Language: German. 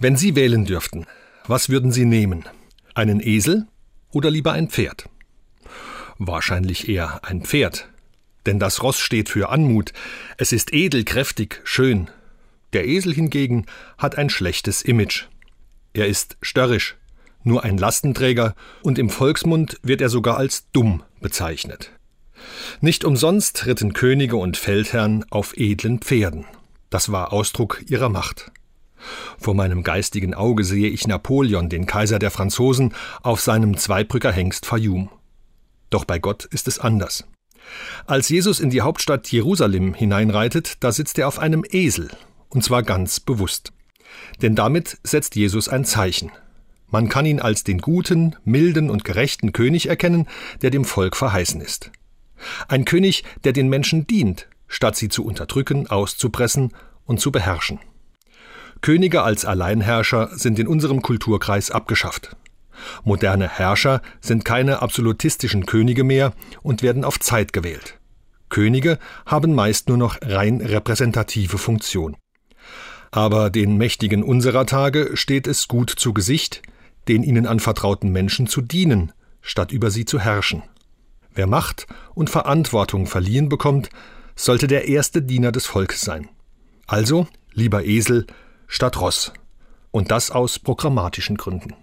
Wenn Sie wählen dürften, was würden Sie nehmen? Einen Esel oder lieber ein Pferd? Wahrscheinlich eher ein Pferd. Denn das Ross steht für Anmut. Es ist edel, kräftig, schön. Der Esel hingegen hat ein schlechtes Image. Er ist störrisch, nur ein Lastenträger und im Volksmund wird er sogar als dumm bezeichnet. Nicht umsonst ritten Könige und Feldherren auf edlen Pferden. Das war Ausdruck ihrer Macht. Vor meinem geistigen Auge sehe ich Napoleon, den Kaiser der Franzosen, auf seinem Zweibrücker Hengst Fayum. Doch bei Gott ist es anders. Als Jesus in die Hauptstadt Jerusalem hineinreitet, da sitzt er auf einem Esel, und zwar ganz bewusst. Denn damit setzt Jesus ein Zeichen. Man kann ihn als den guten, milden und gerechten König erkennen, der dem Volk verheißen ist. Ein König, der den Menschen dient, statt sie zu unterdrücken, auszupressen und zu beherrschen. Könige als Alleinherrscher sind in unserem Kulturkreis abgeschafft. Moderne Herrscher sind keine absolutistischen Könige mehr und werden auf Zeit gewählt. Könige haben meist nur noch rein repräsentative Funktion. Aber den Mächtigen unserer Tage steht es gut zu Gesicht, den ihnen anvertrauten Menschen zu dienen, statt über sie zu herrschen. Wer Macht und Verantwortung verliehen bekommt, sollte der erste Diener des Volkes sein. Also lieber Esel statt Ross. Und das aus programmatischen Gründen.